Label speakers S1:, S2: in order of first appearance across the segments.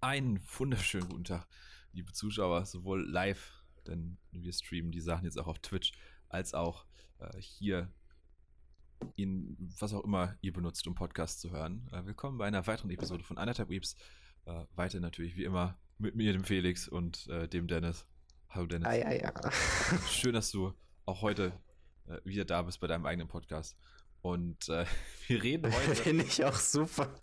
S1: Einen wunderschönen guten Tag, liebe Zuschauer, sowohl live, denn wir streamen die Sachen jetzt auch auf Twitch, als auch äh, hier in was auch immer ihr benutzt, um Podcast zu hören. Äh, willkommen bei einer weiteren Episode von Anderthalb Weeps. Äh, weiter natürlich wie immer mit mir, dem Felix und äh, dem Dennis. Hallo Dennis.
S2: Ah, ja, ja.
S1: Schön, dass du auch heute äh, wieder da bist bei deinem eigenen Podcast. Und äh, wir reden heute.
S2: Finde ich auch super.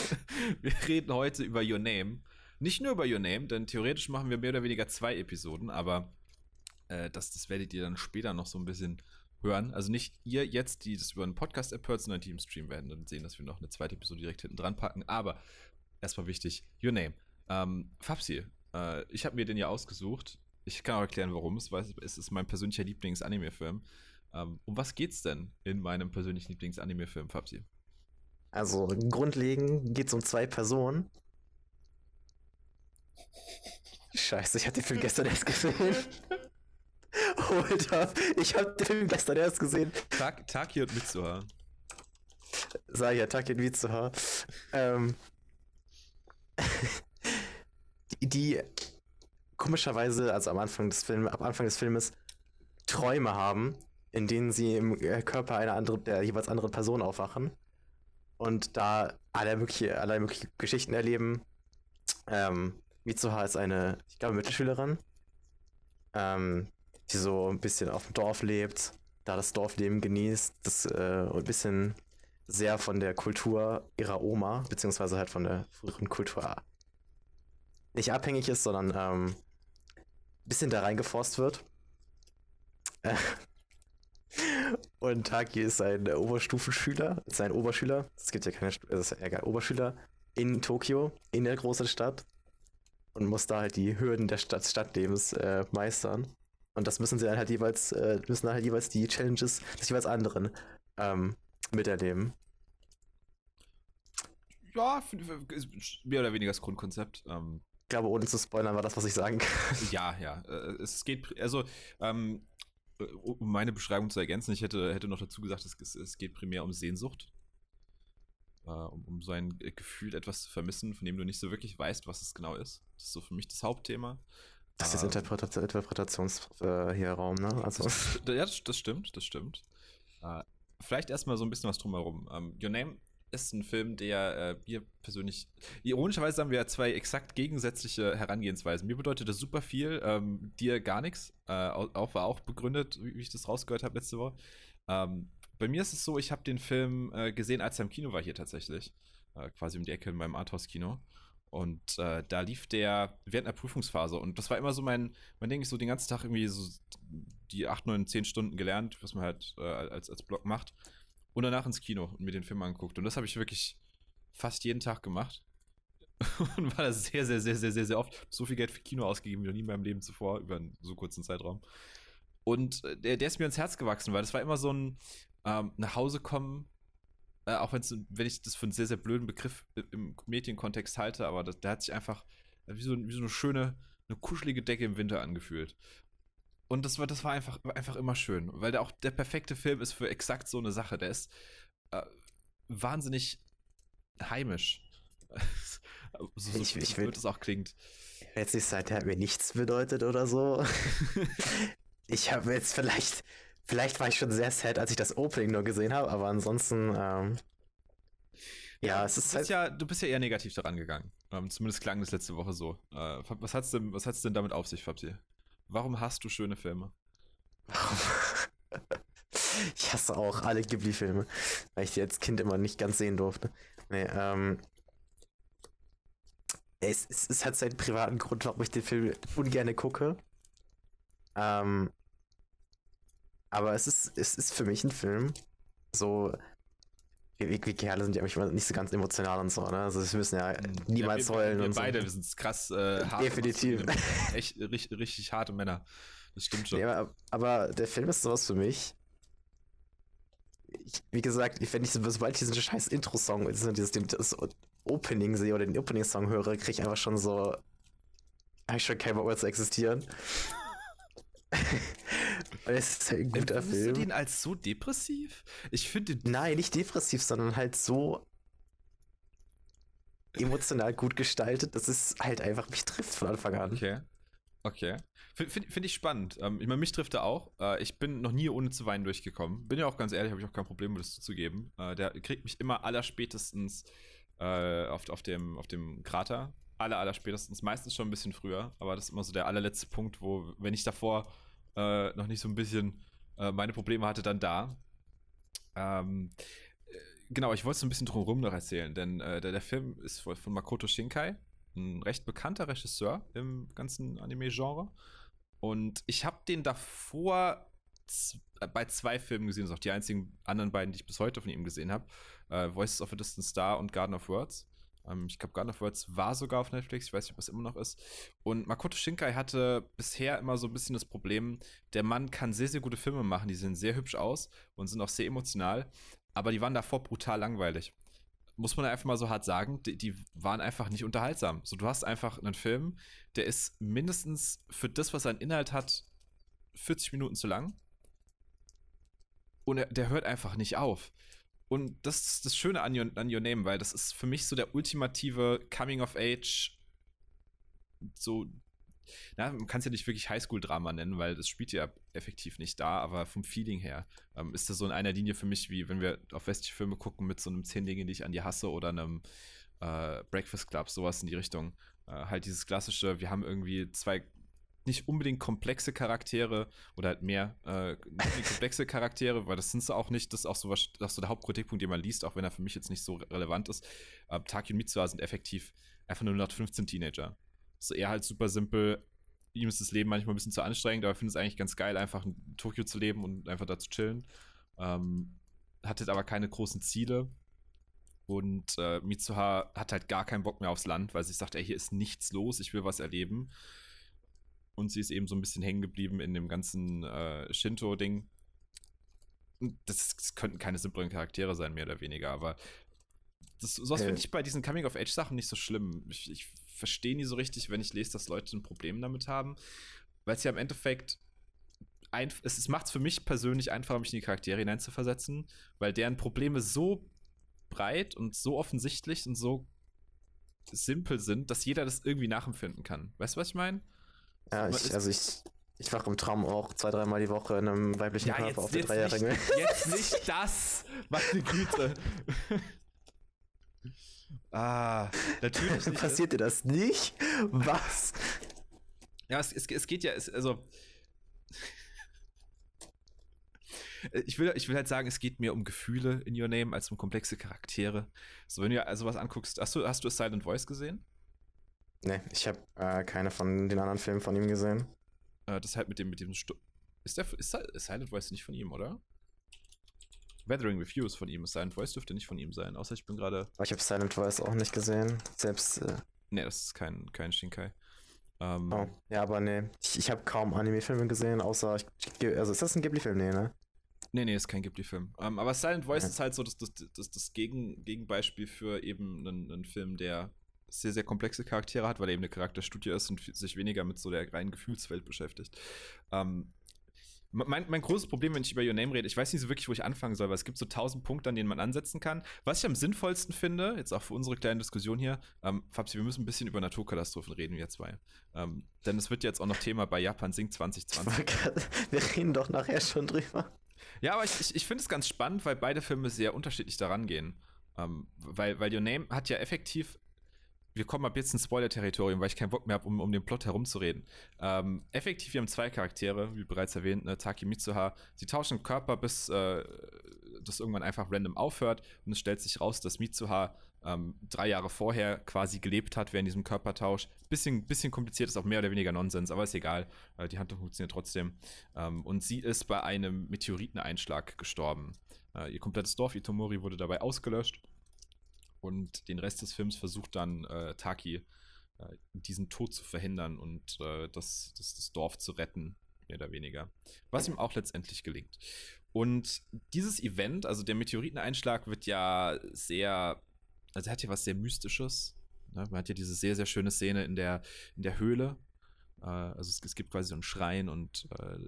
S1: wir reden heute über Your Name. Nicht nur über Your Name, denn theoretisch machen wir mehr oder weniger zwei Episoden, aber äh, das, das werdet ihr dann später noch so ein bisschen hören. Also nicht ihr jetzt, die das über einen Podcast-App hört, sondern die im Stream werden dann sehen, dass wir noch eine zweite Episode direkt hinten dran packen. Aber erstmal wichtig, Your Name. Ähm, Fabsi, äh, ich habe mir den ja ausgesucht. Ich kann auch erklären, warum. Es, es ist mein persönlicher Lieblings-Anime-Film. Ähm, um was geht's denn in meinem persönlichen Lieblings-Anime-Film, Fabsi?
S2: Also, grundlegend geht's um zwei Personen. Scheiße, ich hatte den Film gestern erst gesehen. Hold up, ich habe den Film gestern erst gesehen.
S1: Tak Taki und Mitsuha.
S2: Sag ja, Taki und Mitsuha. Ähm, die, die komischerweise, also am Anfang des Films, am Anfang des Filmes Träume haben, in denen sie im äh, Körper einer anderen, der jeweils anderen Person aufwachen und da alle mögliche, alle mögliche Geschichten erleben. Ähm, Mitsuha ist eine, ich glaube, Mittelschülerin, ähm, die so ein bisschen auf dem Dorf lebt, da das Dorfleben genießt, das äh, ein bisschen sehr von der Kultur ihrer Oma, beziehungsweise halt von der früheren Kultur nicht abhängig ist, sondern ähm, ein bisschen da reingeforst wird. Und Taki ist ein Oberstufenschüler, ist ein Oberschüler. Es gibt ja keine, es ist ja egal, Oberschüler in Tokio, in der großen Stadt. Und muss da halt die Hürden der Stadt, Stadtlebens äh, meistern. Und das müssen sie dann halt jeweils, äh, müssen halt jeweils die Challenges des jeweils anderen ähm, miterleben.
S1: Ja, mehr oder weniger das Grundkonzept. Ähm,
S2: ich glaube, ohne zu spoilern war das, was ich sagen kann.
S1: Ja, ja. Äh, es geht, also, ähm, äh, um meine Beschreibung zu ergänzen, ich hätte, hätte noch dazu gesagt, es, es geht primär um Sehnsucht. Äh, um, um so ein Gefühl, etwas zu vermissen, von dem du nicht so wirklich weißt, was es genau ist. Das ist so für mich das Hauptthema.
S2: Das ist ähm, Interpreta Interpretationsraum, äh, ne? Also.
S1: Das, ja, das, das, stimmt, das stimmt. Äh, vielleicht erstmal so ein bisschen was drumherum. Um, Your Name ist ein Film, der äh, mir persönlich. Ironischerweise haben wir ja zwei exakt gegensätzliche Herangehensweisen. Mir bedeutet das super viel, ähm, dir gar nichts. Äh, auch war auch begründet, wie, ich das rausgehört habe letzte Woche. Ähm, bei mir ist es so, ich habe den Film äh, gesehen, als er im Kino war hier tatsächlich. Äh, quasi um die Ecke in meinem Arthouse-Kino. Und äh, da lief der während einer Prüfungsphase. Und das war immer so mein, mein Ding, ich so den ganzen Tag irgendwie so die 8, 9, 10 Stunden gelernt, was man halt äh, als, als Blog macht und danach ins Kino und mir den Film angeguckt. Und das habe ich wirklich fast jeden Tag gemacht. und war das sehr, sehr, sehr, sehr, sehr, sehr oft. So viel Geld für Kino ausgegeben wie noch nie in meinem Leben zuvor, über einen so kurzen Zeitraum. Und äh, der, der ist mir ins Herz gewachsen, weil das war immer so ein ähm, nach Hause kommen, äh, auch wenn ich das für einen sehr, sehr blöden Begriff im Medienkontext halte, aber das, der hat sich einfach wie so, wie so eine schöne, eine kuschelige Decke im Winter angefühlt. Und das war, das war einfach, einfach immer schön, weil der auch der perfekte Film ist für exakt so eine Sache. Der ist äh, wahnsinnig heimisch.
S2: so, so ich, ich
S1: wird es auch klingt.
S2: Jetzt nicht seit der hat mir nichts bedeutet oder so. ich habe jetzt vielleicht, vielleicht war ich schon sehr sad, als ich das Opening nur gesehen habe, aber ansonsten, ähm, ja, ja, es ist
S1: halt ja, du bist ja eher negativ daran gegangen. Ähm, zumindest klang das letzte Woche so. Äh, was hat's denn, was hat's denn damit auf sich, Fabsi? Warum hast du schöne Filme?
S2: ich hasse auch alle Ghibli-Filme, weil ich die als Kind immer nicht ganz sehen durfte. Nee, ähm. Es, es, es hat seinen privaten Grund, warum ich den Film ungern gucke. Ähm. Aber es ist, es ist für mich ein Film. So, wie, wie Kerle sind ja manchmal nicht so ganz emotional und so, ne? Also wir müssen ja niemals ja, wir, heulen
S1: wir
S2: und
S1: beide, so. wir sind krass äh,
S2: hart. Definitiv.
S1: Echt richtig, richtig harte Männer. Das stimmt schon.
S2: Ja, aber, aber der Film ist sowas für mich. Ich, wie gesagt, wenn ich sobald ich diesen scheiß Intro-Song, dieses, das Opening sehe oder den Opening-Song höre, kriege ich einfach schon so. Habe ich schon kein Bock mehr zu existieren. es ist ein guter Empfindest Film.
S1: du den als so depressiv? Ich finde
S2: Nein, nicht depressiv, sondern halt so. emotional gut gestaltet, dass es halt einfach mich trifft von Anfang an.
S1: Okay. Okay. Finde find, ich spannend. Ähm, ich meine, mich trifft er auch. Äh, ich bin noch nie ohne zu weinen durchgekommen. Bin ja auch ganz ehrlich, habe ich auch kein Problem, das zuzugeben. Äh, der kriegt mich immer allerspätestens äh, auf, auf, dem, auf dem Krater. Aller, allerspätestens. Meistens schon ein bisschen früher. Aber das ist immer so der allerletzte Punkt, wo, wenn ich davor äh, noch nicht so ein bisschen äh, meine Probleme hatte, dann da. Ähm, äh, genau, ich wollte so ein bisschen drumherum noch erzählen, denn der, der Film ist von Makoto Shinkai ein recht bekannter Regisseur im ganzen Anime-Genre. Und ich habe den davor äh, bei zwei Filmen gesehen, das sind auch die einzigen anderen beiden, die ich bis heute von ihm gesehen habe. Äh, Voices of a Distant Star und Garden of Words. Ähm, ich glaube, Garden of Words war sogar auf Netflix, ich weiß nicht, ob es immer noch ist. Und Makoto Shinkai hatte bisher immer so ein bisschen das Problem, der Mann kann sehr, sehr gute Filme machen, die sehen sehr hübsch aus und sind auch sehr emotional, aber die waren davor brutal langweilig muss man einfach mal so hart sagen, die, die, waren einfach nicht unterhaltsam. So, du hast einfach einen Film, der ist mindestens für das, was an Inhalt hat, 40 Minuten zu lang. Und er, der hört einfach nicht auf. Und das ist das Schöne an Your, an Your Name, weil das ist für mich so der ultimative Coming of Age, so na, man kann es ja nicht wirklich Highschool-Drama nennen, weil das spielt ja effektiv nicht da, aber vom Feeling her ähm, ist das so in einer Linie für mich, wie wenn wir auf westliche Filme gucken mit so einem 10 Dinge, die ich an die hasse oder einem äh, Breakfast Club, sowas in die Richtung. Äh, halt dieses klassische, wir haben irgendwie zwei nicht unbedingt komplexe Charaktere oder halt mehr äh, komplexe Charaktere, weil das sind sie auch nicht. Das ist auch so, was, das ist so der Hauptkritikpunkt, den man liest, auch wenn er für mich jetzt nicht so relevant ist. Äh, Taki und Mitsuha sind effektiv einfach nur 115 Teenager. So eher halt super simpel. Ihm ist das Leben manchmal ein bisschen zu anstrengend, aber er findet es eigentlich ganz geil, einfach in Tokio zu leben und einfach da zu chillen. Ähm, hat jetzt aber keine großen Ziele. Und äh, Mitsuha hat halt gar keinen Bock mehr aufs Land, weil sie sagt, ey, hier ist nichts los, ich will was erleben. Und sie ist eben so ein bisschen hängen geblieben in dem ganzen äh, Shinto-Ding. Das, das, könnten keine simplen Charaktere sein, mehr oder weniger, aber das, sowas äh. finde ich bei diesen Coming-of-Age-Sachen nicht so schlimm. Ich, ich verstehe nie so richtig, wenn ich lese, dass Leute ein Problem damit haben, weil es ja im Endeffekt ein, es, es macht es für mich persönlich einfacher, mich in die Charaktere hineinzuversetzen, weil deren Probleme so breit und so offensichtlich und so simpel sind, dass jeder das irgendwie nachempfinden kann. Weißt du, was ich meine?
S2: Ja, ich, also ich, ich wache im Traum auch zwei, dreimal die Woche in einem weiblichen ja, Körper auf
S1: der Dreijährigen. Jetzt nicht das! Meine Güte! Ah, natürlich.
S2: Nicht. Passiert dir das nicht? Was?
S1: Ja, es, es, es geht ja, es, also. ich will, ich will halt sagen, es geht mir um Gefühle in Your Name als um komplexe Charaktere. So, wenn du also was anguckst, hast du, hast du Silent Voice gesehen?
S2: Nee, ich habe äh, keine von den anderen Filmen von ihm gesehen.
S1: Äh, das halt mit dem, mit dem Stu ist, der, ist Silent Voice nicht von ihm, oder? Weathering Reviews von ihm. Silent Voice dürfte nicht von ihm sein, außer ich bin gerade.
S2: Ich habe Silent Voice auch nicht gesehen. Selbst. Äh
S1: nee, das ist kein, kein Shinkai.
S2: Ähm, oh, ja, aber nee. Ich, ich habe kaum Anime-Filme gesehen, außer. Ich, also ist das ein Ghibli-Film? Nee, ne?
S1: Nee, nee, ist kein Ghibli-Film. Ähm, aber Silent Voice ja. ist halt so das, das, das, das Gegen, Gegenbeispiel für eben einen, einen Film, der sehr, sehr komplexe Charaktere hat, weil er eben eine Charakterstudie ist und sich weniger mit so der reinen Gefühlswelt beschäftigt. Ähm, mein, mein großes Problem, wenn ich über Your Name rede, ich weiß nicht so wirklich, wo ich anfangen soll, weil es gibt so tausend Punkte, an denen man ansetzen kann. Was ich am sinnvollsten finde, jetzt auch für unsere kleine Diskussion hier, ähm, Fabsi, wir müssen ein bisschen über Naturkatastrophen reden, wir zwei. Ähm, denn es wird jetzt auch noch Thema bei Japan Sing 2020.
S2: Wir reden doch nachher schon drüber.
S1: Ja, aber ich, ich, ich finde es ganz spannend, weil beide Filme sehr unterschiedlich daran gehen. Ähm, weil, weil Your Name hat ja effektiv wir kommen ab jetzt ins Spoiler-Territorium, weil ich keinen Bock mehr habe, um, um den Plot herumzureden. Ähm, effektiv, wir haben zwei Charaktere, wie bereits erwähnt, ne, Taki Mitsuha. Sie tauschen Körper, bis äh, das irgendwann einfach random aufhört. Und es stellt sich raus, dass Mitsuha ähm, drei Jahre vorher quasi gelebt hat während diesem Körpertausch. Bisschen, bisschen kompliziert, ist auch mehr oder weniger Nonsens, aber ist egal. Äh, die Handlung funktioniert trotzdem. Ähm, und sie ist bei einem Meteoriteneinschlag gestorben. Äh, ihr komplettes Dorf Itomori wurde dabei ausgelöscht. Und den Rest des Films versucht dann äh, Taki äh, diesen Tod zu verhindern und äh, das, das, das Dorf zu retten, mehr oder weniger. Was ihm auch letztendlich gelingt. Und dieses Event, also der Meteoriteneinschlag, wird ja sehr, also er hat ja was sehr Mystisches. Ne? Man hat ja diese sehr, sehr schöne Szene in der, in der Höhle, also es, es, gibt quasi so einen Schrein und äh,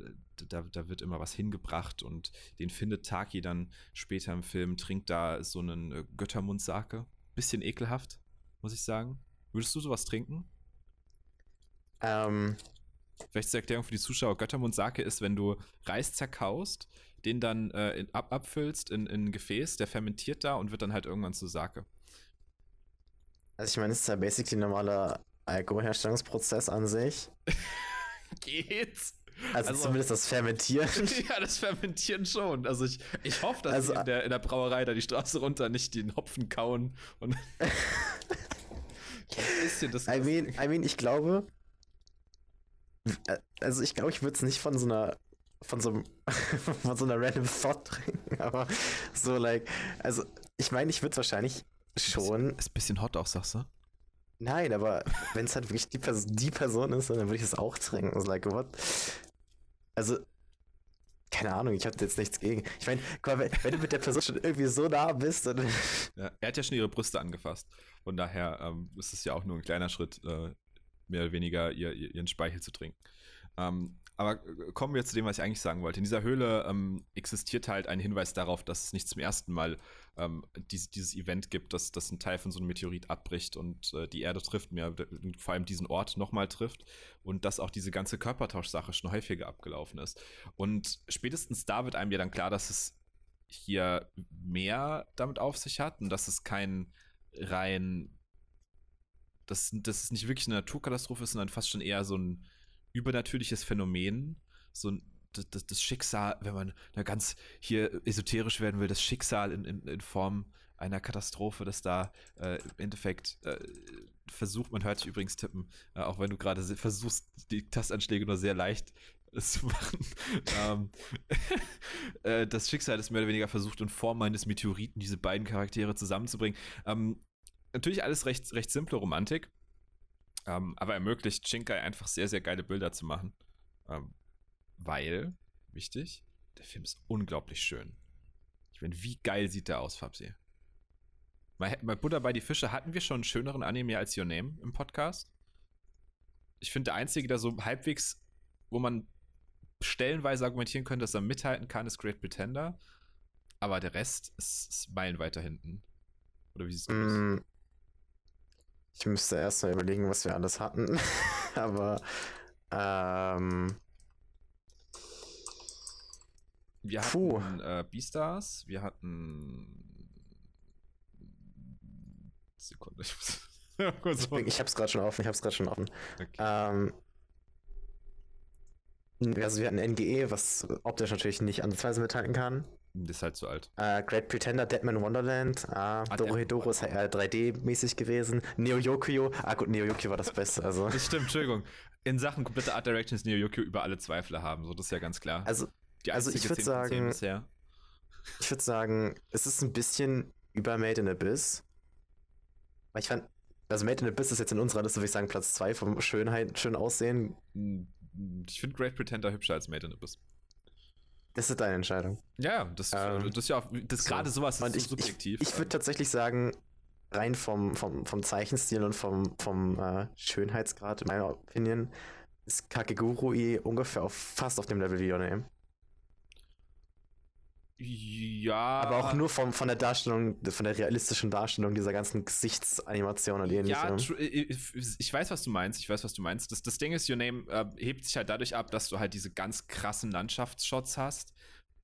S1: da, da, wird immer was hingebracht und den findet Taki dann später im Film, trinkt da so einen äh, Göttermundsake. Bisschen ekelhaft, muss ich sagen. Würdest du sowas trinken?
S2: Ähm,
S1: Vielleicht zur Erklärung für die Zuschauer: Göttermund Sake ist, wenn du Reis zerkaust, den dann äh, in, ab, abfüllst in, in ein Gefäß, der fermentiert da und wird dann halt irgendwann zu Sake.
S2: also ich meine, es ist ja basically normaler Alkoholherstellungsprozess an sich.
S1: Geht's?
S2: Also,
S1: Also-
S2: zumindest das Fermentieren.
S1: ja, das Fermentieren schon. Also ich, ich hoffe, dass
S2: Also-
S1: in der, in der Brauerei da die Straße runter nicht den Hopfen kauen und ein bisschen das.
S2: I mean, I mean, ich glaube, äh, also ich glaube, ich würde es nicht von so einer, von so, einem- von so einer random Thought trinken, aber so like, also ich meine, ich würde es wahrscheinlich schon,
S1: Ist ein bisschen hot auch, sagst du?
S2: Nein, aber wenn es halt wirklich die, Pers die Person ist, dann würde ich es auch trinken. Also like, what? Also, keine Ahnung, ich habe jetzt nichts gegen. Ich meine, wenn, wenn du mit der Person schon irgendwie so nah bist, dann
S1: Ja, er hat ja schon ihre Brüste angefasst. Von daher ähm, ist es ja auch nur ein kleiner Schritt, äh, mehr oder weniger ihr, ihren Speichel zu trinken. Ähm, aber äh, kommen wir zu dem, was ich eigentlich sagen wollte. In dieser Höhle ähm, existiert halt ein Hinweis darauf, dass es nicht zum ersten Mal ähm, dies, dieses Event gibt, dass, dass ein Teil von so einem Meteorit abbricht und äh, die Erde trifft, mehr, vor allem diesen Ort nochmal trifft und dass auch diese ganze Körpertauschsache schon häufiger abgelaufen ist. Und spätestens da wird einem ja dann klar, dass es hier mehr damit auf sich hat und dass es kein rein, dass, dass es nicht wirklich eine Naturkatastrophe ist, sondern fast schon eher so ein übernatürliches Phänomen, so ein das, das, Schicksal, wenn man da ganz hier esoterisch werden will, das Schicksal in, in, in Form einer Katastrophe, das da äh, im Endeffekt äh, versucht, man hört sich übrigens tippen, äh, auch wenn du gerade versuchst, die Tastanschläge nur sehr leicht zu machen. ähm, äh, das Schicksal ist mehr oder weniger versucht, in Form eines Meteoriten diese beiden Charaktere zusammenzubringen. Ähm, natürlich alles recht, recht simple Romantik, ähm, aber ermöglicht Shinkai einfach sehr, sehr geile Bilder zu machen. Ähm, weil, wichtig, der Film ist unglaublich schön. Ich meine, wie geil sieht der aus, Fabsi? Bei, Buddha bei die Fische hatten wir schon einen schöneren Anime als Your Name im Podcast. Ich finde, der einzige, der so halbwegs, wo man stellenweise argumentieren könnte, dass er mithalten kann, ist Great Pretender. Aber der Rest ist, ist meilenweit da hinten. Oder wie siehst du das?
S2: Ich müsste erst mal überlegen, was wir alles hatten. Aber ähm,
S1: Wir hatten äh, Beastars, wir hatten. Sekunde, ich muss.
S2: Ich, bin- ich hab's gerade schon offen, ich hab's gerade schon offen.
S1: okay.
S2: Ähm, also wir hatten NGE, was optisch natürlich nicht ansatzweise mithalten kann.
S1: Das ist halt zu alt.
S2: Äh, Great Pretender, Deadman Wonderland, äh,
S1: Deadman
S2: Dorohedoro ist eher 3D-mäßig gewesen. Neo Yokio, ah gut, Neo Yokio war das Beste. Also,
S1: Das stimmt, Entschuldigung. In Sachen komplette Art Direction ist Neo Yokio über alle Zweifel haben, so das ist ja ganz klar.
S2: also
S1: Die
S2: also ich
S1: einzige
S2: würd
S1: 10 von 10
S2: sagen- ich würde sagen, es ist ein bisschen über Made in Abyss. Weil ich fand, also Made in Abyss ist jetzt in unserer Liste, würde ich sagen, Platz 2 vom Schönheit, schön aussehen.
S1: Ich finde Great Pretender hübscher als Made in Abyss.
S2: Das ist deine Entscheidung.
S1: Ja, das,
S2: Ähm,
S1: das ist ja auch, das
S2: so.
S1: gerade sowas ist so
S2: ich, ich,
S1: subjektiv.
S2: ich würde tatsächlich sagen, rein vom, vom, vom Zeichenstil und vom, vom äh, Schönheitsgrad, in meiner Opinion, ist Kakegurui ungefähr auf, fast auf dem Level wie Your Name.
S1: Ja.
S2: Aber auch nur vom, von der Darstellung, von der realistischen Darstellung dieser ganzen Gesichtsanimation und
S1: Ja,
S2: ähnlichem.
S1: tru- ich ich weiß, was du meinst. Ich weiß, was du meinst. Das, das Ding ist, Your Name äh, hebt sich halt dadurch ab, dass du halt diese ganz krassen Landschaftsshots hast.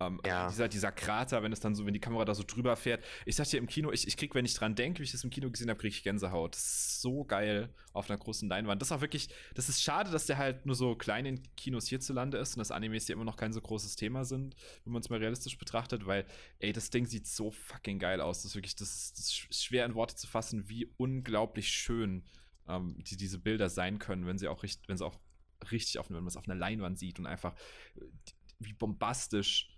S1: Ähm,
S2: Ja.
S1: dieser, dieser Krater, wenn es dann so, wenn die Kamera da so drüber fährt. Ich sag dir im Kino, ich, ich krieg, wenn ich dran denke, wie ich das im Kino gesehen habe, kriege ich Gänsehaut. Das ist so geil auf einer großen Leinwand. Das ist auch wirklich, das ist schade, dass der halt nur so klein in Kinos hierzulande ist und dass Animes hier immer noch kein so großes Thema sind, wenn man es mal realistisch betrachtet, weil, ey, das Ding sieht so fucking geil aus. Das ist wirklich, das das ist schwer in Worte zu fassen, wie unglaublich schön ähm, die, diese Bilder sein können, wenn sie auch richtig, wenn sie auch richtig auf, wenn man es auf einer Leinwand sieht und einfach äh, wie bombastisch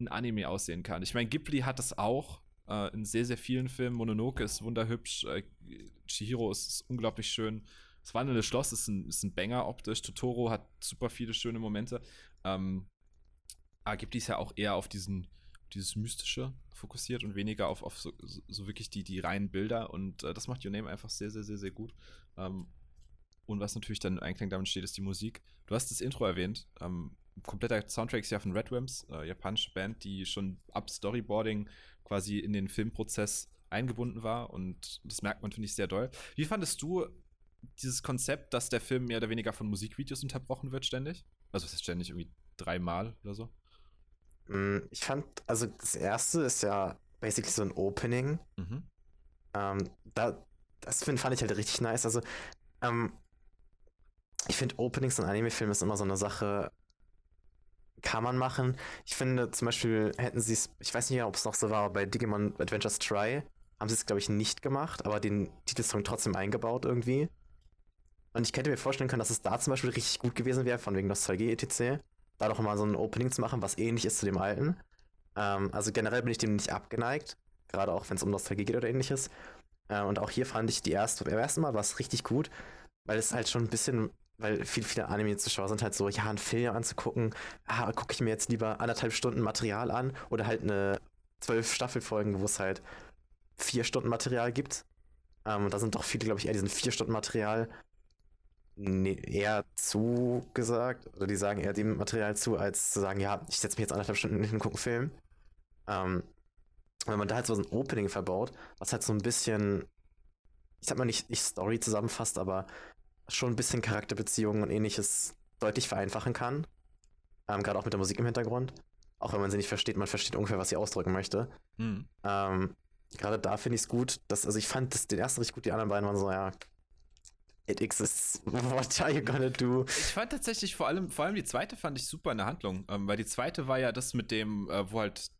S1: ein Anime aussehen kann. Ich meine, Ghibli hat das auch äh, in sehr, sehr vielen Filmen. Mononoke ist wunderhübsch, äh, Chihiro ist, ist unglaublich schön. Das wandelnde Schloss ist ein, ist ein Banger optisch. Totoro hat super viele schöne Momente. Ähm, aber Ghibli ist ja auch eher auf diesen, dieses Mystische fokussiert und weniger auf, auf so, so, so wirklich die, die reinen Bilder. Und äh, das macht Your Name einfach sehr, sehr, sehr, sehr gut. Ähm, und was natürlich dann im Einklang damit steht, ist die Musik. Du hast das Intro erwähnt. Ähm, kompletter Soundtrack ist ja von Red Wimps, äh, japanische Band, die schon ab Storyboarding quasi in den Filmprozess eingebunden war und das merkt man, finde ich, sehr doll. Wie fandest du dieses Konzept, dass der Film mehr oder weniger von Musikvideos unterbrochen wird ständig? Also, es ist ständig irgendwie dreimal oder so?
S2: Mm, ich fand, also das erste ist ja basically so ein Opening. Mhm. Ähm, da, das find, fand ich halt richtig nice. Also, ähm, ich finde Openings in Anime-Filmen ist immer so eine Sache, kann man machen. Ich finde zum Beispiel hätten sie es, ich weiß nicht, ob es noch so war, bei Digimon Adventures Try haben sie es, glaube ich, nicht gemacht, aber den Titelsong trotzdem eingebaut irgendwie. Und ich könnte mir vorstellen können, dass es da zum Beispiel richtig gut gewesen wäre, von wegen Nostalgie etc. Da doch mal so ein Opening zu machen, was ähnlich ist zu dem alten. Ähm, also generell bin ich dem nicht abgeneigt, gerade auch wenn es um Nostalgie geht oder ähnliches. Äh, und auch hier fand ich die erste, beim ersten Mal war es richtig gut, weil es halt schon ein bisschen weil viele, viele Anime-Zuschauer sind halt so, ja, einen Film anzugucken, ah, gucke ich mir jetzt lieber anderthalb Stunden Material an oder halt eine zwölf Staffelfolgen, wo es halt vier Stunden Material gibt. Ähm, und da sind doch viele, glaube ich, eher diesen vier Stunden Material eher zugesagt, oder die sagen eher dem Material zu, als zu sagen, ja, ich setze mich jetzt anderthalb Stunden hin und gucke einen Film. Ähm, wenn man da halt so ein Opening verbaut, was halt so ein bisschen, ich sag mal nicht, nicht Story zusammenfasst, aber schon ein bisschen Charakterbeziehungen und ähnliches deutlich vereinfachen kann. Ähm, Gerade auch mit der Musik im Hintergrund. Auch wenn man sie nicht versteht, man versteht ungefähr, was sie ausdrücken möchte. Mhm. Ähm, Gerade da finde ich es gut, dass, also ich fand das, den ersten richtig gut, die anderen beiden waren so, ja, it exists. What are you gonna do?
S1: Ich fand tatsächlich vor allem, vor allem die zweite fand ich super in der Handlung, ähm, weil die zweite war ja das mit dem, äh, wo halt,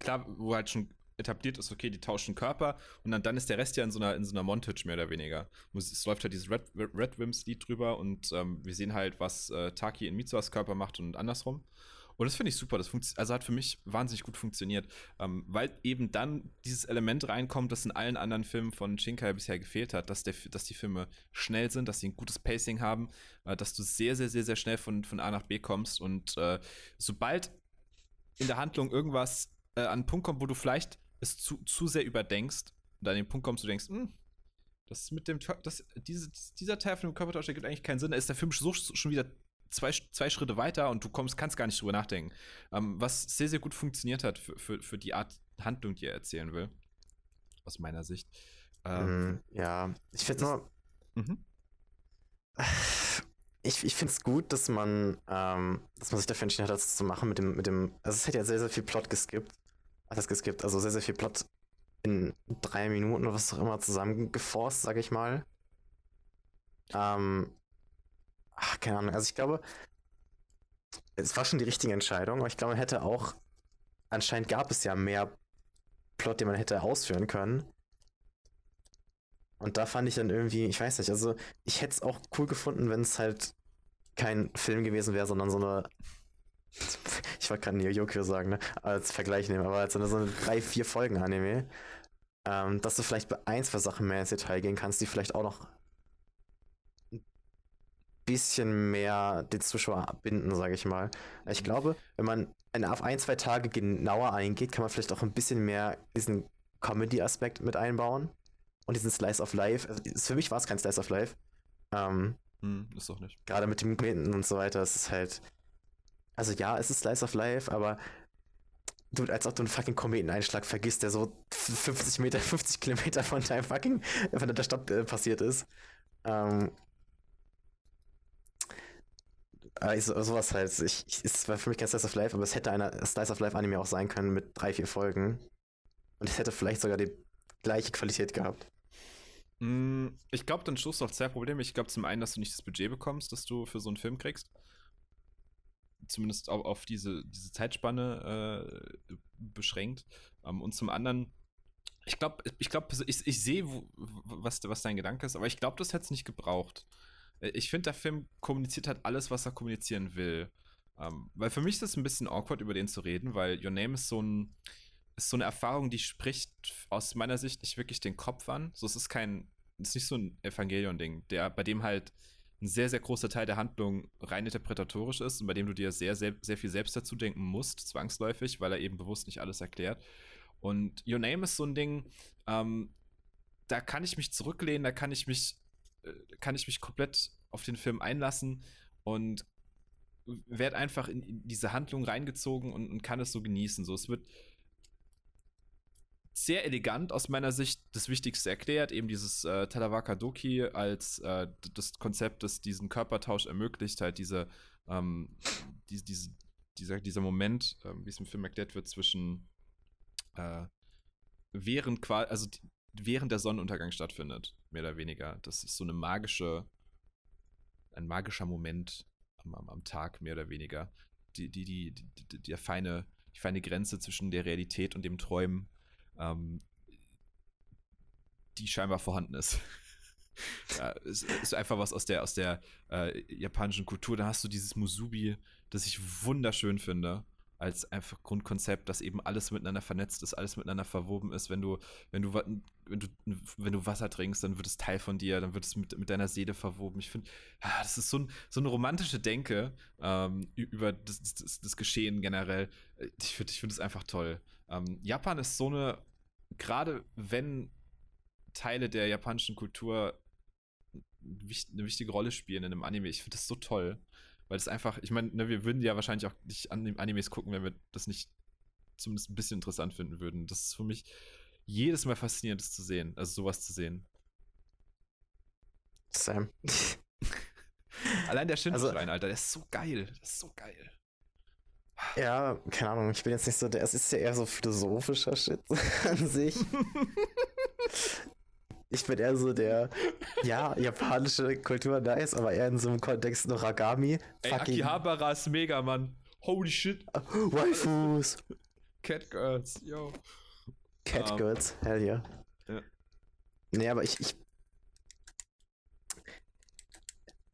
S1: klar, wo halt schon etabliert ist, okay, die tauschen Körper und dann, dann ist der Rest ja in so einer, in so einer Montage mehr oder weniger. Es läuft halt dieses Red, Red Wims Lied drüber und ähm, wir sehen halt, was äh, Taki in Mitsuas Körper macht und andersrum. Und das finde ich super. Das also hat für mich wahnsinnig gut funktioniert, ähm, weil eben dann dieses Element reinkommt, das in allen anderen Filmen von Shinkai bisher gefehlt hat, dass, der, dass die Filme schnell sind, dass sie ein gutes Pacing haben, äh, dass du sehr, sehr, sehr, sehr schnell von, von A nach B kommst und äh, sobald in der Handlung irgendwas äh, an einen Punkt kommt, wo du vielleicht es zu, zu sehr überdenkst und an den Punkt kommst, du denkst, hm, das mit dem, das, diese, dieser Teil von dem Körpertausch ergibt eigentlich keinen Sinn. Da ist der Film so, schon wieder zwei, zwei Schritte weiter und du kommst, kannst gar nicht drüber nachdenken. Ähm, was sehr, sehr gut funktioniert hat für, für, für die Art Handlung, die er erzählen will. Aus meiner Sicht.
S2: Ähm, mm, ja, ich finde nur. Mhm. Ich, ich finde es gut, dass man, ähm, dass man sich dafür entschieden hat, das zu machen mit dem, mit dem. Also es hätte ja sehr, sehr viel Plot geskippt alles geskippt. Also sehr, sehr viel Plot in drei Minuten oder was auch immer zusammengeforst, sag ich mal. Ähm, ach, keine Ahnung. Also ich glaube, es war schon die richtige Entscheidung, aber ich glaube, man hätte auch, anscheinend gab es ja mehr Plot, den man hätte ausführen können. Und da fand ich dann irgendwie, ich weiß nicht, also ich hätte es auch cool gefunden, wenn es halt kein Film gewesen wäre, sondern so eine ich wollte gerade Neo Yokio sagen, ne? Als Vergleich nehmen, aber als so eine drei, vier Folgen Anime. Ähm, dass du vielleicht bei ein, zwei Sachen mehr ins Detail gehen kannst, die vielleicht auch noch ein bisschen mehr den Zuschauer abbinden, sage ich mal. Ich mhm. glaube, wenn man auf ein, zwei Tage genauer eingeht, kann man vielleicht auch ein bisschen mehr diesen Comedy-Aspekt mit einbauen. Und diesen Slice of Life. Also, für mich war es kein Slice of Life. Ähm,
S1: hm, ist doch nicht.
S2: Gerade mit dem Kometen und so weiter, es ist halt also ja, es ist Slice of Life, aber du, als ob du einen fucking Kometeneinschlag vergisst, der so 50 Meter, 50 Kilometer von deinem fucking, von der Stadt äh, passiert ist. Ähm, also, sowas halt. Ich, ich, es war für mich kein Slice of Life, aber es hätte einer Slice of Life Anime auch sein können mit drei, vier Folgen. Und es hätte vielleicht sogar die gleiche Qualität gehabt.
S1: Mm, ich glaube, dann stoßt du auf zwei Probleme. Ich glaube zum einen, dass du nicht das Budget bekommst, das du für so einen Film kriegst zumindest auf, auf diese, diese Zeitspanne äh, beschränkt. Ähm, und zum anderen, ich glaube, ich, glaub, ich, ich sehe, was, was dein Gedanke ist, aber ich glaube, das hätte es nicht gebraucht. Äh, ich finde, der Film kommuniziert halt alles, was er kommunizieren will. Ähm, weil für mich ist es ein bisschen awkward, über den zu reden, weil Your Name ist so ein ist so eine Erfahrung, die spricht aus meiner Sicht nicht wirklich den Kopf an. So, es ist kein, es ist nicht so ein Evangelion-Ding, der, bei dem halt ein sehr, sehr großer Teil der Handlung rein interpretatorisch ist und bei dem du dir sehr, sehr, sehr viel selbst dazu denken musst, zwangsläufig, weil er eben bewusst nicht alles erklärt. Und Your Name ist so ein Ding, ähm, da kann ich mich zurücklehnen, da kann ich mich, äh, kann ich mich komplett auf den Film einlassen und werde einfach in, in, diese Handlung reingezogen und, und, kann es so genießen. So, es wird sehr elegant aus meiner Sicht das Wichtigste erklärt, eben dieses äh, Tadawaka Doki als äh, das Konzept, das diesen Körpertausch ermöglicht, halt diese, ähm, die, diese, dieser, dieser Moment, äh, wie es im Film erklärt wird, zwischen äh, während quasi, also während der Sonnenuntergang stattfindet, mehr oder weniger. Das ist so eine magische, ein magischer Moment am, am, Tag, mehr oder weniger. Die, die, die, die, die, feine, die feine Grenze zwischen der Realität und dem Träumen ähm, die scheinbar vorhanden ist. ja, es ist einfach was aus der, aus der äh, japanischen Kultur. Da hast du dieses Musubi, das ich wunderschön finde, als einfach Grundkonzept, dass eben alles miteinander vernetzt ist, alles miteinander verwoben ist. Wenn du, wenn du, wenn du, wenn du Wasser trinkst, dann wird es Teil von dir, dann wird es mit, mit deiner Seele verwoben. Ich finde, ah, das ist so, ein, so eine romantische Denke ähm, über das, das, das, Geschehen generell. Ich finde ich find es einfach toll. Ähm, Japan ist so eine, gerade wenn Teile der japanischen Kultur eine wichtige Rolle spielen in einem Anime, ich finde das so toll. Weil es einfach, ich meine, ne, wir würden ja wahrscheinlich auch nicht Animes gucken, wenn wir das nicht zumindest ein bisschen interessant finden würden. Das ist für mich jedes Mal faszinierend, das zu sehen, also sowas zu sehen.
S2: Sam.
S1: Allein der Shinschrein, also, Alter, der ist so geil. Der ist so geil.
S2: Ja, keine Ahnung, ich bin jetzt nicht so, der, es ist ja eher so philosophischer Shit an sich. ich bin eher so der, ja, japanische Kultur nice, aber eher in so einem Kontext noch Ragami.
S1: Ey, Akihabara ist mega, Mann. Holy shit.
S2: Waifus.
S1: Catgirls, yo.
S2: Catgirls, um, hell yeah. Ja. Nee, aber ich, ich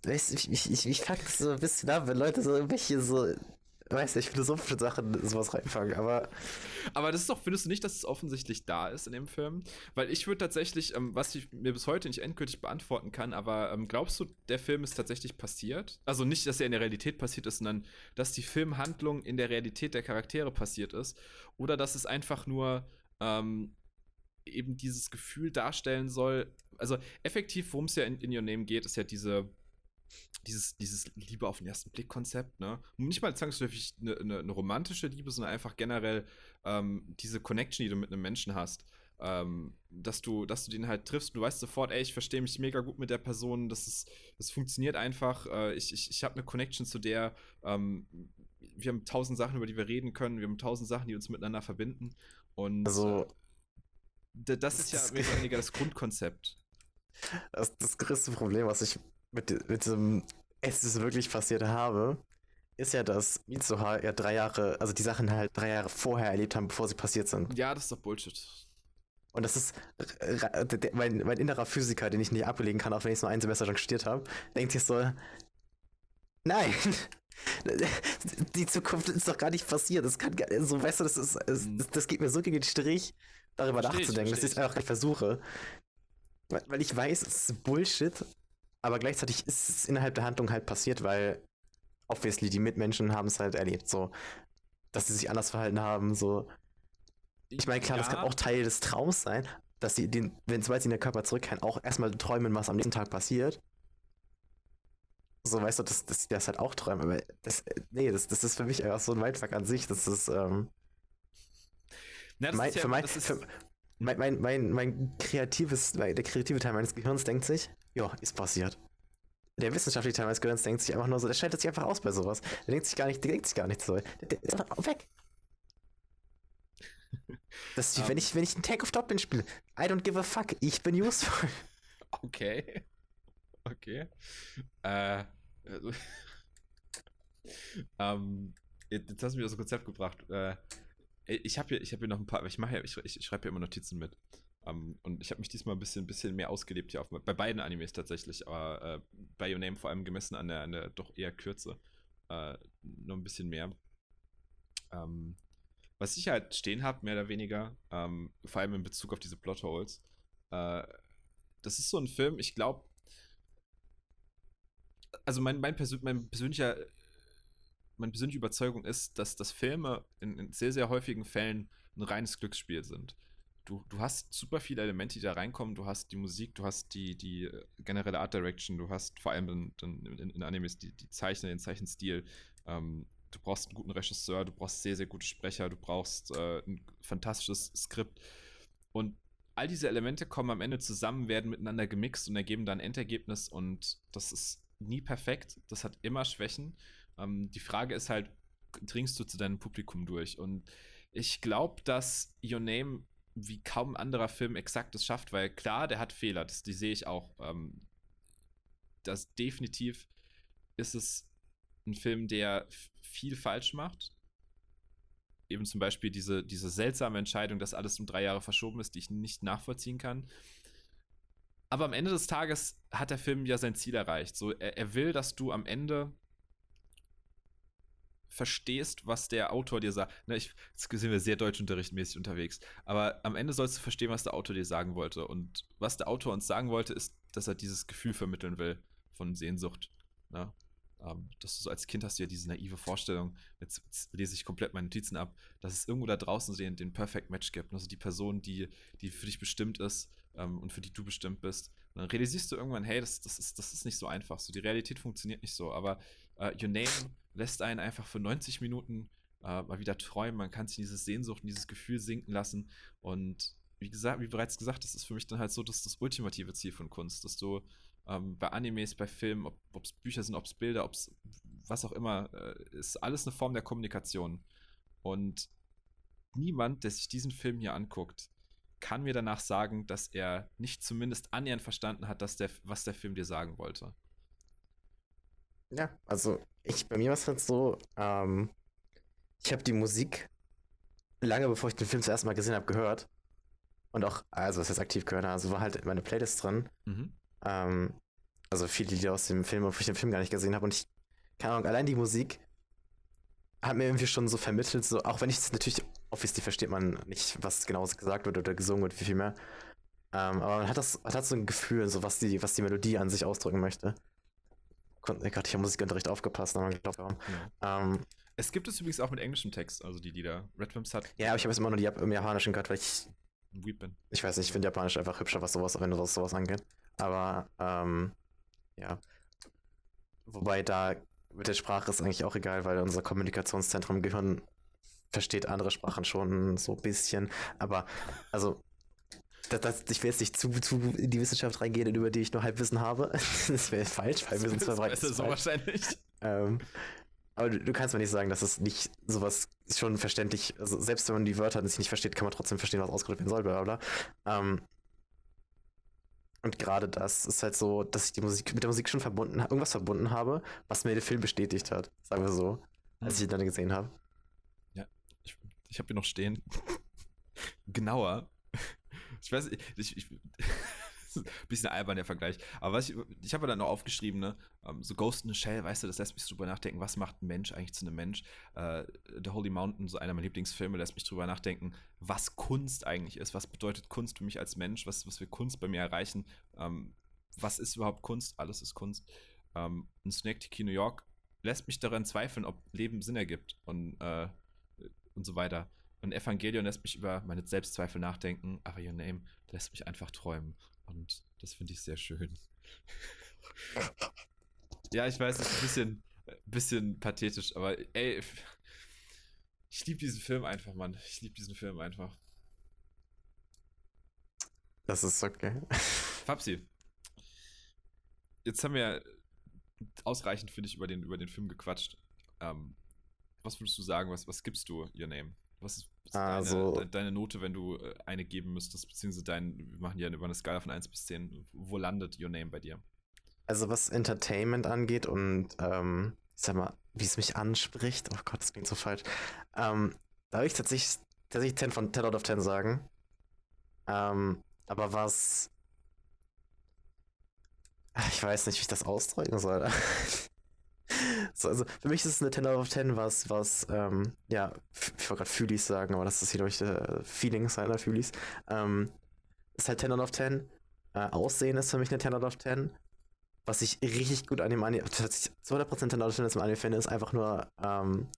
S2: Weißt du, ich, ich, ich, ich fuck so ein bisschen ab, wenn Leute so irgendwelche so weiß nicht, philosophische Sachen sowas reinfangen, aber.
S1: Aber das ist doch, findest du nicht, dass es offensichtlich da ist in dem Film? Weil ich würde tatsächlich, ähm, was ich mir bis heute nicht endgültig beantworten kann, aber ähm, glaubst du, der Film ist tatsächlich passiert? Also nicht, dass er in der Realität passiert ist, sondern dass die Filmhandlung in der Realität der Charaktere passiert ist? Oder dass es einfach nur ähm, eben dieses Gefühl darstellen soll? Also effektiv, worum es ja in, in Your Name geht, ist ja diese dieses, dieses Liebe auf den ersten Blick-Konzept, ne? Nicht mal zwangsläufig eine, eine, eine, romantische Liebe, sondern einfach generell ähm, diese Connection, die du mit einem Menschen hast. Ähm, dass du, dass du den halt triffst, du weißt sofort, ey, ich verstehe mich mega gut mit der Person, das ist, das funktioniert einfach, äh, ich, ich, ich habe eine Connection zu der, ähm, wir haben tausend Sachen, über die wir reden können, wir haben tausend Sachen, die uns miteinander verbinden. Und
S2: also,
S1: äh, das ist ja mehr oder weniger das Grundkonzept.
S2: Das, das größte Problem, was ich mit, mit diesem Es ist wirklich passiert habe, ist ja, dass Mitsuha ja drei Jahre, also die Sachen halt drei Jahre vorher erlebt haben, bevor sie passiert sind.
S1: Ja, das ist doch Bullshit.
S2: Und das ist mein, mein innerer Physiker, den ich nicht ablegen kann, auch wenn ich es nur ein Semester schon studiert habe, denkt sich so, nein, die Zukunft ist doch gar nicht passiert. Das kann gar, so, weißt du, das ist, mhm. das, das geht mir so gegen den Strich, darüber versteh nachzudenken, ich, dass ich es einfach nicht versuche. Weil ich weiß, es ist Bullshit, aber gleichzeitig ist es innerhalb der Handlung halt passiert, weil obviously die Mitmenschen haben es halt erlebt, so, dass sie sich anders verhalten haben, so. Ich meine, klar, ja. das kann auch Teil des Traums sein, dass sie, den, wenn sobald sie in den Körper zurückkehren, auch erstmal träumen, was am nächsten Tag passiert. So, weißt du, dass, dass das halt auch träumen. Aber das, nee, das, das ist für mich einfach so ein Mindfuck an sich. Das ist, ähm,
S1: Na, das mein, ist ja,
S2: für mein, für, mein, mein, mein, mein kreatives, der kreative Teil meines Gehirns denkt sich, ja, ist passiert. Der wissenschaftliche Teil meines Gehirns denkt sich einfach nur so, der schaltet sich einfach aus bei sowas. Der denkt sich gar nicht, der denkt sich gar nicht so. Der, der ist einfach weg. Das ist wie, um, wenn ich, wenn ich einen Take of Top bin spiele. I don't give a fuck. Ich bin useful.
S1: Okay. Okay. Äh. Also, ähm, jetzt hast du mir das Konzept gebracht. Äh, ich habe hier, hab hier noch ein paar, ich mache ja, ich, ich schreibe hier immer Notizen mit. Um, ähm, und ich habe mich diesmal ein bisschen, bisschen mehr ausgelebt hier auf, bei beiden Animes tatsächlich, aber äh, bei Your Name vor allem gemessen an der, an der doch eher Kürze. Äh, noch ein bisschen mehr. Ähm, was ich halt stehen habe, mehr oder weniger, ähm, vor allem in Bezug auf diese Plotholes, äh, das ist so ein Film, ich glaube, also mein, mein, persö mein persönlicher meine persönliche Überzeugung ist, dass, dass Filme in, in, sehr, sehr häufigen Fällen ein reines Glücksspiel sind. Du, du hast super viele Elemente, die da reinkommen. Du hast die Musik, du hast die, die äh, generelle Art Direction, du hast vor allem in, in, in Animes die, die Zeichner, den Zeichenstil. Ähm, du brauchst einen guten Regisseur, du brauchst sehr, sehr gute Sprecher, du brauchst äh, ein fantastisches Skript. Und all diese Elemente kommen am Ende zusammen, werden miteinander gemixt und ergeben dann ein Endergebnis und das ist nie perfekt, das hat immer Schwächen. Ähm, die Frage ist halt, dringst du zu deinem Publikum durch? Und ich glaube, dass Your Name wie kaum anderer Film exakt das schafft, weil klar, der hat Fehler, das, die sehe ich auch. Ähm, das definitiv ist es ein Film, der viel falsch macht. Eben zum Beispiel diese, diese seltsame Entscheidung, dass alles um drei Jahre verschoben ist, die ich nicht nachvollziehen kann. Aber am Ende des Tages hat der Film ja sein Ziel erreicht. So, er, er will, dass du am Ende verstehst, was der Autor dir sagt. Na, ich, jetzt sind wir sehr deutschunterrichtmäßig unterwegs. Aber am Ende sollst du verstehen, was der Autor dir sagen wollte. Und was der Autor uns sagen wollte, ist, dass er dieses Gefühl vermitteln will von Sehnsucht. Na? Ähm, dass du so als Kind hast du ja diese naive Vorstellung, jetzt, jetzt, lese ich komplett meine Notizen ab, dass es irgendwo da draußen den, den Perfect Match gibt. Also die Person, die, die für dich bestimmt ist ähm, und für die du bestimmt bist. Und dann realisierst du irgendwann, hey, das, das, ist, das ist nicht so einfach. So, die Realität funktioniert nicht so. Aber uh, Your Name lässt einen einfach für 90 Minuten uh, mal wieder träumen. Man kann sich in diese Sehnsucht, in dieses Gefühl sinken lassen. Und wie gesagt, wie bereits gesagt, das ist für mich dann halt so das, das ultimative Ziel von Kunst, dass du ähm, bei Animes, bei Filmen, ob es Bücher sind, ob es Bilder, ob es was auch immer, äh, ist alles eine Form der Kommunikation. Und niemand, der sich diesen Film hier anguckt, kann mir danach sagen, dass er nicht zumindest annähernd verstanden hat, dass der, was der Film dir sagen wollte.
S2: Ja, also ich, bei mir war es halt so, ähm, ich habe die Musik lange bevor ich den Film zuerst mal gesehen habe, gehört. Und auch, also was heißt aktiv gehört, also war halt meine Playlist drin. Mhm. Ähm, also viele Lieder aus dem Film, obwohl ich den Film gar nicht gesehen habe. Und ich, keine Ahnung, allein die Musik hat mir irgendwie schon so vermittelt, so, auch wenn ich es natürlich, obviously versteht man nicht, was genau gesagt wird oder gesungen wird, wie viel mehr. Ähm, aber man hat das, hat so ein Gefühl, so was die, was die Melodie an sich ausdrücken möchte. Konnte, gerade ich habe Musikunterricht aufgepasst, aber ich glaube,
S1: ja. ähm, es gibt es übrigens auch mit englischem Text, also die Lieder. Red Wimps hat.
S2: Ja, aber ich habe jetzt immer nur die im Japanischen gehört, weil ich. Weep bin. Ich weiß nicht, ich finde Japanisch einfach hübscher, was sowas, wenn was sowas angeht. Aber ähm, ja. Wobei da mit der Sprache ist eigentlich auch egal, weil unser Kommunikationszentrum im Gehirn versteht andere Sprachen schon so ein bisschen. Aber also das, das, ich will jetzt nicht zu, zu in die Wissenschaft reingehen, über die ich nur Halbwissen habe. das wäre falsch, weil wir sind zwar
S1: Das ist so wahrscheinlich.
S2: Ähm, aber du, du, kannst mir nicht sagen, dass es nicht sowas schon verständlich, also selbst wenn man die Wörter nicht versteht, kann man trotzdem verstehen, was ausgedrückt werden soll, bla bla. Ähm, und gerade das ist halt so, dass ich die Musik mit der Musik schon verbunden, irgendwas verbunden habe, was mir der Film bestätigt hat, sagen wir so, als ich ihn dann gesehen habe.
S1: Ja, ich, habe hier noch stehen. Genauer. Ich weiß, ich, ich, bisschen albern der Vergleich. Aber was ich, ich habe dann noch aufgeschrieben, ne, ähm, so Ghost in the Shell, weißt du, das lässt mich drüber nachdenken, was macht ein Mensch eigentlich zu einem Mensch? Uh, The Holy Mountain, so einer meiner Lieblingsfilme, lässt mich drüber nachdenken, was Kunst eigentlich ist. Was bedeutet Kunst für mich als Mensch? Was, was will Kunst bei mir erreichen? Ähm, was ist überhaupt Kunst? Alles ist Kunst. Ähm, Snake Tiki New York lässt mich daran zweifeln, ob Leben Sinn ergibt und, uh, und so weiter. Und Evangelion lässt mich über meine Selbstzweifel nachdenken, aber Your Name lässt mich einfach träumen. Und das finde ich sehr schön. ja, ich weiß, es ist ein bisschen, bisschen pathetisch, aber ey, ich liebe diesen Film einfach, Mann. Ich liebe diesen Film einfach.
S2: Das ist okay.
S1: Fabsi, jetzt haben wir ausreichend, finde ich, über den, über den Film gequatscht. Ähm, was würdest du sagen? Was, was gibst du Your Name? Was ist,
S2: also,
S1: deine, deine, Note, wenn du äh, eine geben müsstest? Beziehungsweise dein, wir machen ja über eine Skala von 1 bis 10. Wo landet Your Name bei dir?
S2: Also, was Entertainment angeht und, ähm, ich sag mal, wie es mich anspricht, oh Gott, das klingt so falsch. Ähm, da würde ich tatsächlich, tatsächlich 10 von 10 out of 10 sagen. Ähm, aber was. Ich weiß nicht, wie ich das ausdrücken soll. So, also für mich ist es eine 10 out of 10, was, was, ähm, ja, ich wollte gerade Fühlis sagen, aber das ist hier, ich, äh, Feelings seiner Fühlis. Ähm, ist halt 10 out of 10. Äh, Aussehen ist für mich eine 10 out of 10. Was ich richtig gut an dem Anime, 200% 10 out of 10 ist im Anime finde, ist einfach nur, ähm,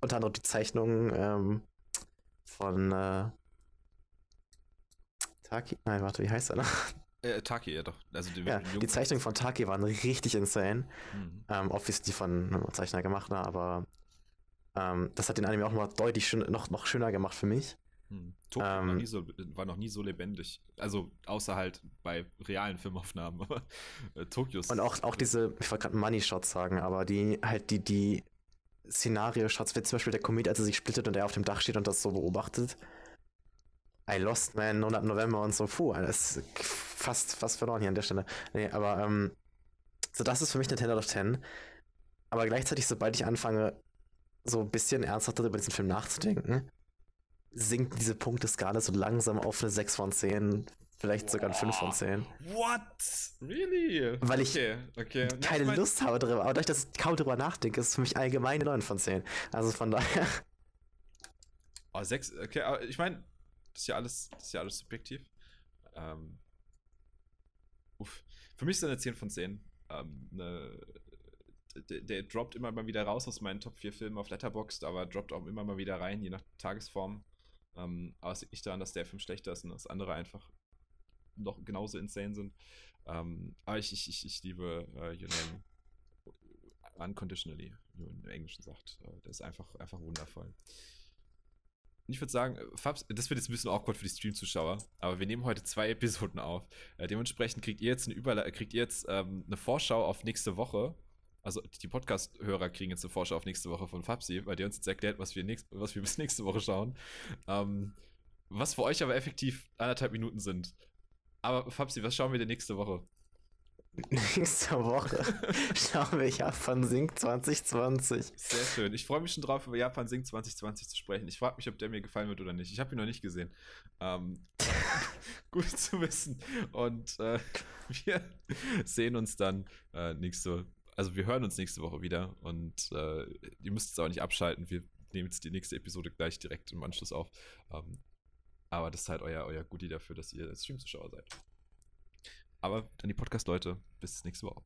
S2: unter anderem die Zeichnung, ähm, von, äh, Taki? Nein, warte, wie heißt er noch?
S1: Äh, Taki, ja doch. Also
S2: die, ja, die Zeichnungen von Taki waren richtig insane. Mhm. Ähm, obviously von einem Zeichner gemacht, ne, aber ähm, das hat den Anime auch noch deutlich schön, noch, noch schöner gemacht für mich.
S1: Hm. Tokio
S2: Ähm,
S1: war, so, war noch nie so lebendig. Also, außer halt bei realen Filmaufnahmen. Aber äh, Tokio.
S2: Und auch, auch diese, ich wollte gerade Money Shots sagen, aber die halt die, die Szenario-Shots, wie zum Beispiel der Komet, als er sich splittet und er auf dem Dach steht und das so beobachtet. I Lost Man, 100 November und so, puh, das ist fast, fast verloren hier an der Stelle. Nee, aber, ähm, so das ist für mich eine 10 out of 10. Aber gleichzeitig, sobald ich anfange, so ein bisschen ernsthafter über diesen Film nachzudenken, sinkt diese Punkteskala so langsam auf eine 6 von 10, vielleicht sogar eine 5 von 10.
S1: What? Really?
S2: Weil ich
S1: okay, okay.
S2: Keine
S1: ich
S2: Lust habe darüber. Aber dadurch, dass ich kaum darüber nachdenke, ist es für mich allgemein eine 9 von 10. Also von daher.
S1: Oh, sechs, okay, aber ich meine, das ist ja alles, das ist ja alles subjektiv. Ähm, uff. Für mich ist eine 10 von 10. Ähm, eine, der, der droppt immer mal wieder raus aus meinen Top 4 Filmen auf Letterboxd, aber droppt auch immer mal wieder rein, je nach Tagesform. Ähm, aber es liegt nicht daran, dass der Film schlechter ist und dass andere einfach noch genauso insane sind. Ähm, aber ich, ich, ich, ich liebe äh, Your Name unconditionally, wie man im Englischen sagt. Äh, der ist einfach, einfach wundervoll. Ich würde sagen, äh, Fabs, das wird jetzt ein bisschen awkward für die Stream-Zuschauer, aber wir nehmen heute zwei Episoden auf. Äh, dementsprechend kriegt ihr jetzt eine Überle kriegt ihr jetzt ähm, eine Vorschau auf nächste Woche. Also die Podcast-Hörer kriegen jetzt eine Vorschau auf nächste Woche von Fabsi, weil der uns jetzt erklärt, was wir, nächst, was wir bis nächste Woche schauen. Ähm, was für euch aber effektiv anderthalb Minuten sind. Aber Fabsi, was schauen wir denn nächste Woche?
S2: Nächste Woche schauen wir Japan Sync 2020.
S1: Sehr schön. Ich freue mich schon drauf, über Japan Sing 2020 zu sprechen. Ich frage mich, ob der mir gefallen wird oder nicht. Ich habe ihn noch nicht gesehen. Ähm, gut zu wissen. Und äh, wir sehen uns dann äh, nächste Also wir hören uns nächste Woche wieder. Und äh, ihr müsst es auch nicht abschalten. Wir nehmen jetzt die nächste Episode gleich direkt im Anschluss auf. Ähm, aber das ist halt euer, euer Goodie dafür, dass ihr Stream-Zuschauer seid. Aber dann die Podcast-Leute. Bis nächste Woche.